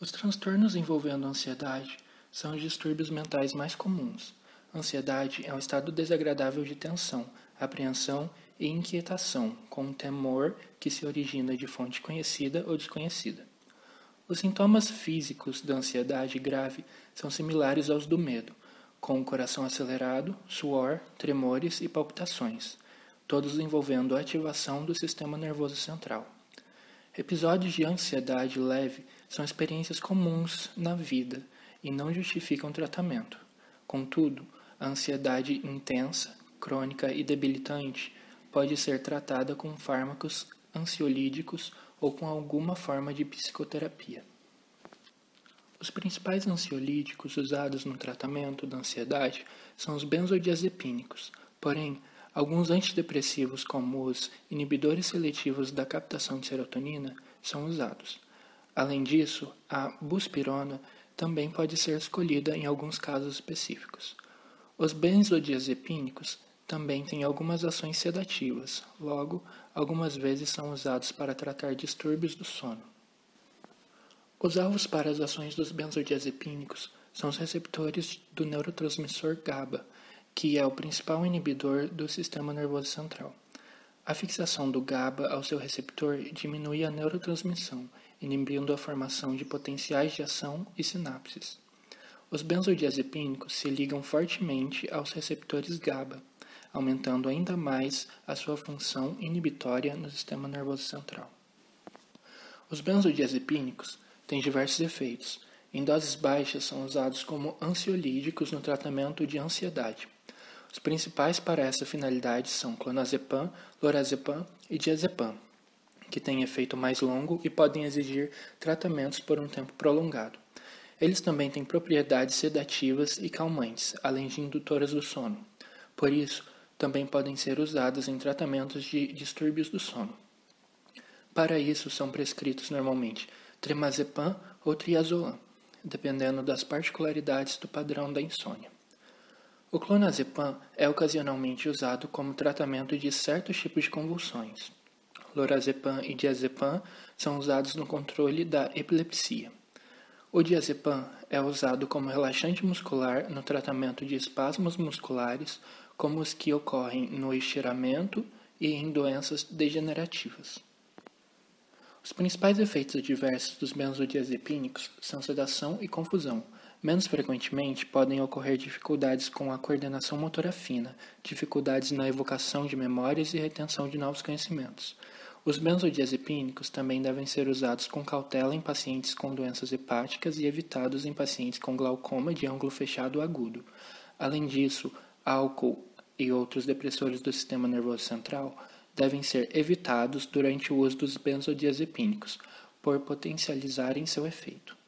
Os transtornos envolvendo ansiedade são os distúrbios mentais mais comuns. Ansiedade é um estado desagradável de tensão, apreensão e inquietação, com um temor que se origina de fonte conhecida ou desconhecida. Os sintomas físicos da ansiedade grave são similares aos do medo, com o coração acelerado, suor, tremores e palpitações, todos envolvendo a ativação do sistema nervoso central. Episódios de ansiedade leve são experiências comuns na vida e não justificam tratamento. Contudo, a ansiedade intensa, crônica e debilitante pode ser tratada com fármacos ansiolíticos ou com alguma forma de psicoterapia. Os principais ansiolíticos usados no tratamento da ansiedade são os benzodiazepínicos, porém, Alguns antidepressivos, como os inibidores seletivos da captação de serotonina, são usados. Além disso, a buspirona também pode ser escolhida em alguns casos específicos. Os benzodiazepínicos também têm algumas ações sedativas, logo, algumas vezes são usados para tratar distúrbios do sono. Os alvos para as ações dos benzodiazepínicos são os receptores do neurotransmissor GABA, que é o principal inibidor do sistema nervoso central. A fixação do GABA ao seu receptor diminui a neurotransmissão, inibindo a formação de potenciais de ação e sinapses. Os benzodiazepínicos se ligam fortemente aos receptores GABA, aumentando ainda mais a sua função inibitória no sistema nervoso central. Os benzodiazepínicos têm diversos efeitos. Em doses baixas, são usados como ansiolíticos no tratamento de ansiedade. Os principais para essa finalidade são clonazepam, lorazepam e diazepam, que têm efeito mais longo e podem exigir tratamentos por um tempo prolongado. Eles também têm propriedades sedativas e calmantes, além de indutoras do sono. Por isso, também podem ser usados em tratamentos de distúrbios do sono. Para isso, são prescritos normalmente tremazepam ou triazolam, dependendo das particularidades do padrão da insônia. O clonazepam é ocasionalmente usado como tratamento de certos tipos de convulsões. Lorazepam e diazepam são usados no controle da epilepsia. O diazepam é usado como relaxante muscular no tratamento de espasmos musculares, como os que ocorrem no estiramento e em doenças degenerativas. Os principais efeitos adversos dos benzodiazepínicos são sedação e confusão, Menos frequentemente podem ocorrer dificuldades com a coordenação motora fina, dificuldades na evocação de memórias e retenção de novos conhecimentos. Os benzodiazepínicos também devem ser usados com cautela em pacientes com doenças hepáticas e evitados em pacientes com glaucoma de ângulo fechado agudo. Além disso, álcool e outros depressores do sistema nervoso central devem ser evitados durante o uso dos benzodiazepínicos, por potencializarem seu efeito.